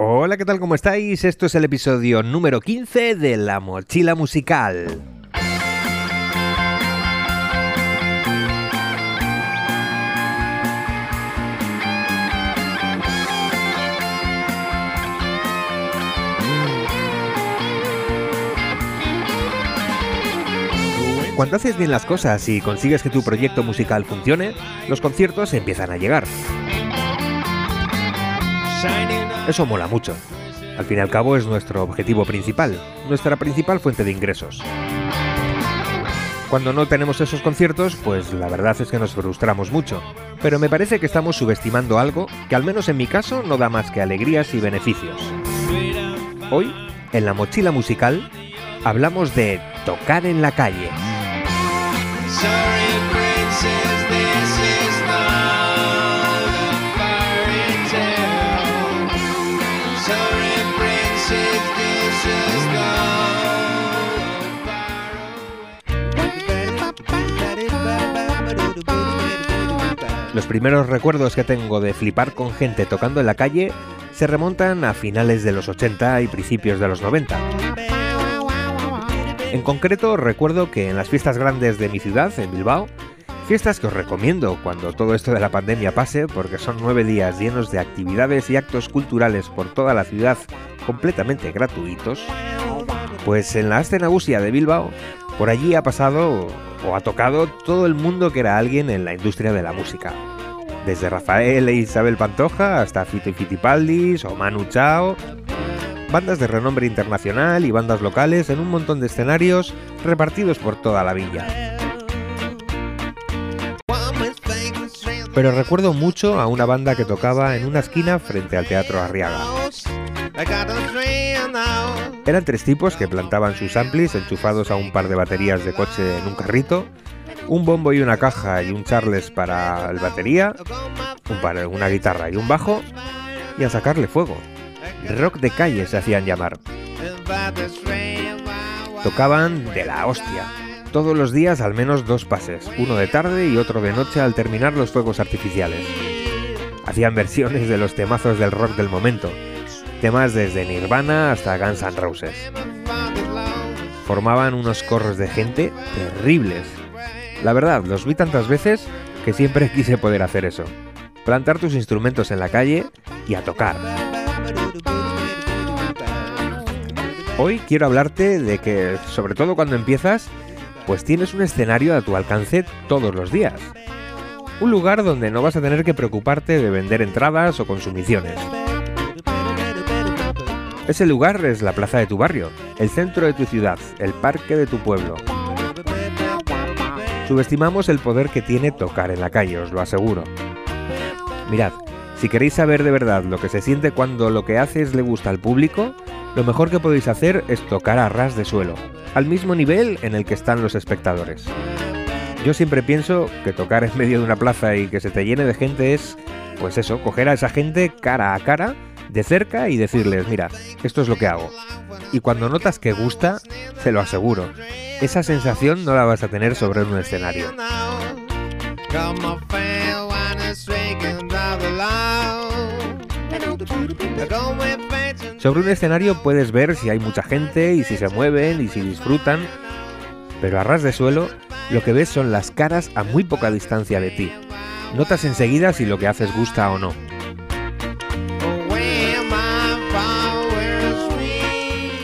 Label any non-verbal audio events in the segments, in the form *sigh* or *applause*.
Hola, ¿qué tal? ¿Cómo estáis? Esto es el episodio número 15 de La Mochila Musical. Cuando haces bien las cosas y consigues que tu proyecto musical funcione, los conciertos empiezan a llegar. Eso mola mucho. Al fin y al cabo es nuestro objetivo principal, nuestra principal fuente de ingresos. Cuando no tenemos esos conciertos, pues la verdad es que nos frustramos mucho. Pero me parece que estamos subestimando algo que al menos en mi caso no da más que alegrías y beneficios. Hoy, en la mochila musical, hablamos de tocar en la calle. Los primeros recuerdos que tengo de flipar con gente tocando en la calle se remontan a finales de los 80 y principios de los 90. En concreto, recuerdo que en las fiestas grandes de mi ciudad, en Bilbao, fiestas que os recomiendo cuando todo esto de la pandemia pase, porque son nueve días llenos de actividades y actos culturales por toda la ciudad completamente gratuitos, pues en la Astenagusia de Bilbao, por allí ha pasado o ha tocado todo el mundo que era alguien en la industria de la música. Desde Rafael e Isabel Pantoja hasta Fito y Fitipaldis o Manu Chao, bandas de renombre internacional y bandas locales en un montón de escenarios repartidos por toda la villa. Pero recuerdo mucho a una banda que tocaba en una esquina frente al Teatro Arriaga. Eran tres tipos que plantaban sus amplis enchufados a un par de baterías de coche en un carrito, un bombo y una caja y un charles para el batería, un una guitarra y un bajo, y a sacarle fuego. Rock de calle se hacían llamar. Tocaban de la hostia. Todos los días al menos dos pases, uno de tarde y otro de noche al terminar los fuegos artificiales. Hacían versiones de los temazos del rock del momento, temas desde Nirvana hasta Guns N' Roses. Formaban unos corros de gente terribles. La verdad, los vi tantas veces que siempre *laughs* quise poder hacer eso. Plantar tus instrumentos en la calle y a tocar. Hoy quiero hablarte de que, sobre todo cuando empiezas, pues tienes un escenario a tu alcance todos los días. Un lugar donde no vas a tener que preocuparte de vender entradas o consumiciones. Ese lugar es la plaza de tu barrio, el centro de tu ciudad, el parque de tu pueblo. Subestimamos el poder que tiene tocar en la calle, os lo aseguro. Mirad, si queréis saber de verdad lo que se siente cuando lo que haces le gusta al público, lo mejor que podéis hacer es tocar a ras de suelo, al mismo nivel en el que están los espectadores. Yo siempre pienso que tocar en medio de una plaza y que se te llene de gente es, pues eso, coger a esa gente cara a cara, de cerca y decirles, mira, esto es lo que hago. Y cuando notas que gusta, se lo aseguro, esa sensación no la vas a tener sobre un escenario. Sobre un escenario puedes ver si hay mucha gente y si se mueven y si disfrutan, pero a ras de suelo lo que ves son las caras a muy poca distancia de ti. Notas enseguida si lo que haces gusta o no.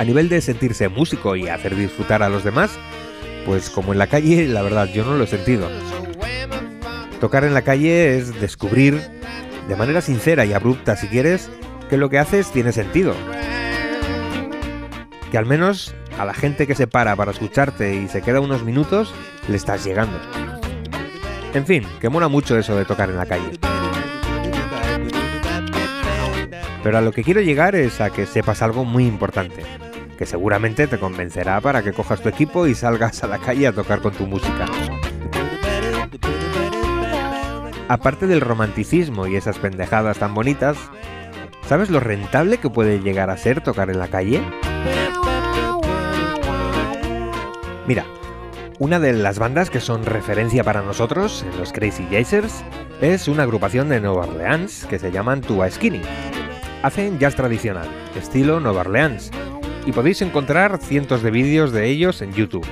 A nivel de sentirse músico y hacer disfrutar a los demás, pues como en la calle, la verdad yo no lo he sentido. Tocar en la calle es descubrir, de manera sincera y abrupta si quieres, que lo que haces tiene sentido. Que al menos a la gente que se para para escucharte y se queda unos minutos, le estás llegando. En fin, que mola mucho eso de tocar en la calle. Pero a lo que quiero llegar es a que sepas algo muy importante, que seguramente te convencerá para que cojas tu equipo y salgas a la calle a tocar con tu música. Aparte del romanticismo y esas pendejadas tan bonitas, ¿Sabes lo rentable que puede llegar a ser tocar en la calle? Mira, una de las bandas que son referencia para nosotros, los Crazy Jazers, es una agrupación de Nueva Orleans que se llaman Tua Skinny. Hacen jazz tradicional, estilo Nueva Orleans, y podéis encontrar cientos de vídeos de ellos en YouTube.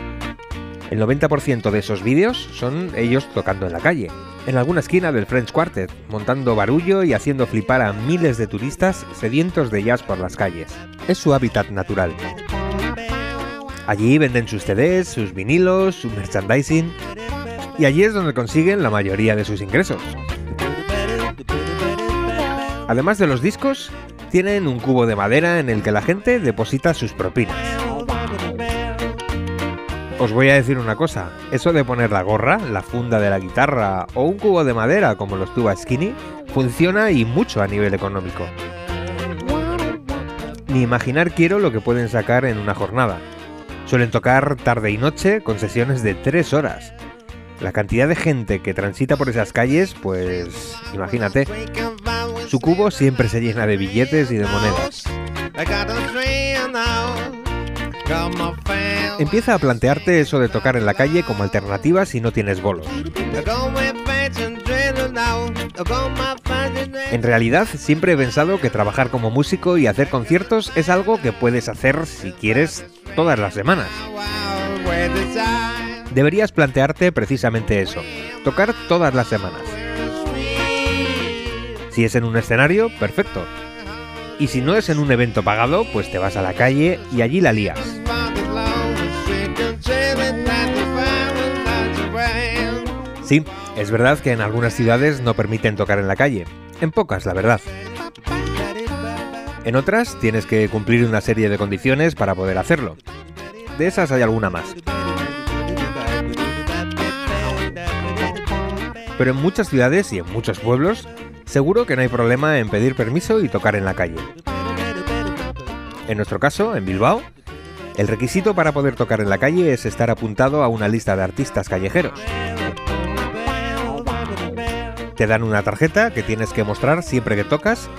El 90% de esos vídeos son ellos tocando en la calle, en alguna esquina del French Quartet, montando barullo y haciendo flipar a miles de turistas sedientos de jazz por las calles. Es su hábitat natural. Allí venden sus CDs, sus vinilos, su merchandising, y allí es donde consiguen la mayoría de sus ingresos. Además de los discos, tienen un cubo de madera en el que la gente deposita sus propinas. Os voy a decir una cosa, eso de poner la gorra, la funda de la guitarra o un cubo de madera como los tuba Skinny funciona y mucho a nivel económico. Ni imaginar quiero lo que pueden sacar en una jornada. Suelen tocar tarde y noche con sesiones de 3 horas. La cantidad de gente que transita por esas calles, pues imagínate. Su cubo siempre se llena de billetes y de monedas. Empieza a plantearte eso de tocar en la calle como alternativa si no tienes bolos. En realidad, siempre he pensado que trabajar como músico y hacer conciertos es algo que puedes hacer si quieres todas las semanas. Deberías plantearte precisamente eso, tocar todas las semanas. Si es en un escenario, perfecto. Y si no es en un evento pagado, pues te vas a la calle y allí la lías. Sí, es verdad que en algunas ciudades no permiten tocar en la calle. En pocas, la verdad. En otras tienes que cumplir una serie de condiciones para poder hacerlo. De esas hay alguna más. Pero en muchas ciudades y en muchos pueblos, seguro que no hay problema en pedir permiso y tocar en la calle. En nuestro caso, en Bilbao, el requisito para poder tocar en la calle es estar apuntado a una lista de artistas callejeros. Te dan una tarjeta que tienes que mostrar siempre que tocas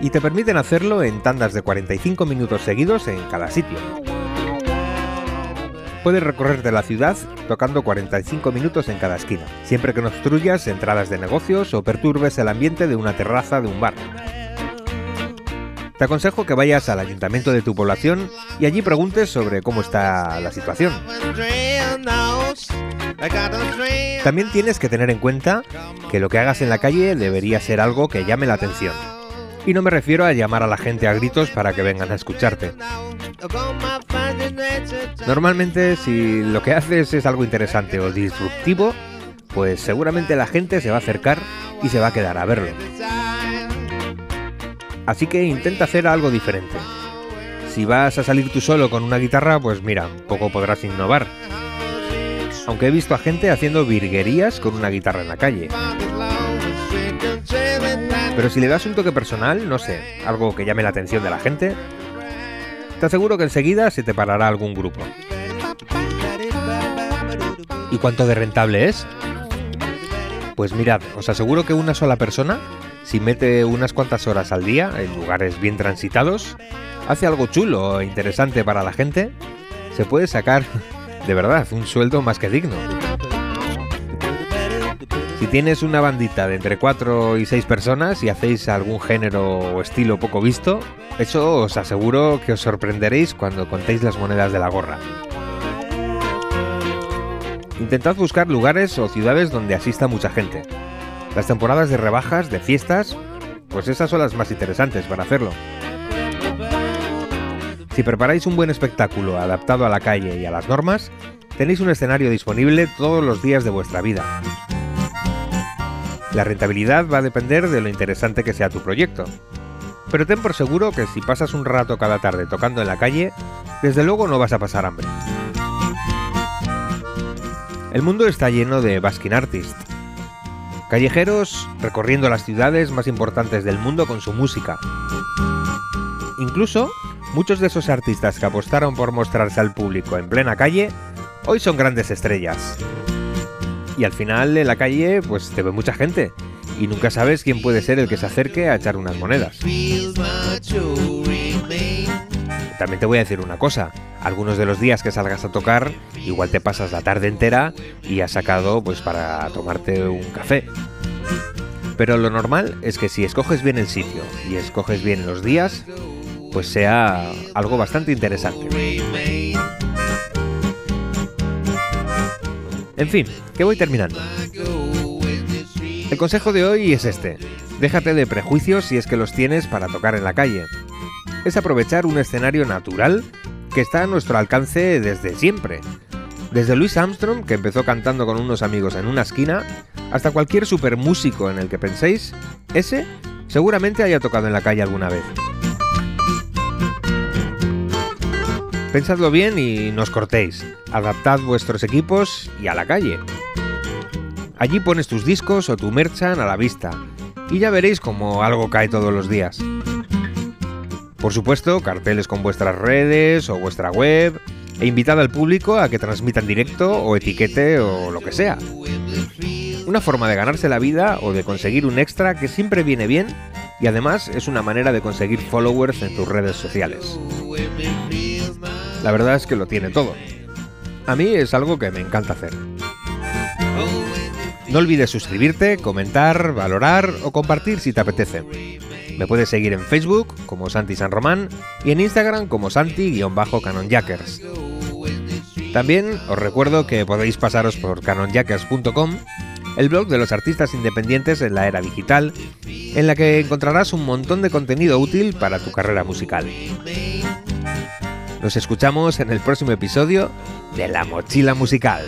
y te permiten hacerlo en tandas de 45 minutos seguidos en cada sitio. Puedes recorrerte la ciudad tocando 45 minutos en cada esquina, siempre que no obstruyas entradas de negocios o perturbes el ambiente de una terraza de un bar. Te aconsejo que vayas al ayuntamiento de tu población y allí preguntes sobre cómo está la situación. También tienes que tener en cuenta que lo que hagas en la calle debería ser algo que llame la atención. Y no me refiero a llamar a la gente a gritos para que vengan a escucharte. Normalmente si lo que haces es algo interesante o disruptivo, pues seguramente la gente se va a acercar y se va a quedar a verlo. Así que intenta hacer algo diferente. Si vas a salir tú solo con una guitarra, pues mira, poco podrás innovar. Aunque he visto a gente haciendo virguerías con una guitarra en la calle. Pero si le das un toque personal, no sé, algo que llame la atención de la gente, te aseguro que enseguida se te parará algún grupo. ¿Y cuánto de rentable es? Pues mirad, os aseguro que una sola persona si mete unas cuantas horas al día en lugares bien transitados, hace algo chulo e interesante para la gente, se puede sacar de verdad un sueldo más que digno. Si tienes una bandita de entre 4 y 6 personas y hacéis algún género o estilo poco visto, eso os aseguro que os sorprenderéis cuando contéis las monedas de la gorra. Intentad buscar lugares o ciudades donde asista mucha gente, las temporadas de rebajas, de fiestas, pues esas son las más interesantes para hacerlo. Si preparáis un buen espectáculo adaptado a la calle y a las normas, tenéis un escenario disponible todos los días de vuestra vida. La rentabilidad va a depender de lo interesante que sea tu proyecto. Pero ten por seguro que si pasas un rato cada tarde tocando en la calle, desde luego no vas a pasar hambre. El mundo está lleno de basking artists, Callejeros recorriendo las ciudades más importantes del mundo con su música. Incluso, muchos de esos artistas que apostaron por mostrarse al público en plena calle, hoy son grandes estrellas. Y al final en la calle, pues te ve mucha gente, y nunca sabes quién puede ser el que se acerque a echar unas monedas. También te voy a decir una cosa, algunos de los días que salgas a tocar, igual te pasas la tarde entera y has sacado pues para tomarte un café. Pero lo normal es que si escoges bien el sitio y escoges bien los días, pues sea algo bastante interesante. En fin, que voy terminando. El consejo de hoy es este. Déjate de prejuicios si es que los tienes para tocar en la calle. Es aprovechar un escenario natural que está a nuestro alcance desde siempre. Desde Louis Armstrong, que empezó cantando con unos amigos en una esquina, hasta cualquier super músico en el que penséis, ese seguramente haya tocado en la calle alguna vez. Pensadlo bien y no os cortéis. Adaptad vuestros equipos y a la calle. Allí pones tus discos o tu merchan a la vista y ya veréis cómo algo cae todos los días. Por supuesto, carteles con vuestras redes o vuestra web e invitad al público a que transmita en directo o etiquete o lo que sea. Una forma de ganarse la vida o de conseguir un extra que siempre viene bien y además es una manera de conseguir followers en tus redes sociales. La verdad es que lo tiene todo. A mí es algo que me encanta hacer. No olvides suscribirte, comentar, valorar o compartir si te apetece. Me puedes seguir en Facebook como Santi San Román y en Instagram como Santi-Canonjackers. También os recuerdo que podéis pasaros por canonjackers.com, el blog de los artistas independientes en la era digital, en la que encontrarás un montón de contenido útil para tu carrera musical. Nos escuchamos en el próximo episodio de La Mochila Musical.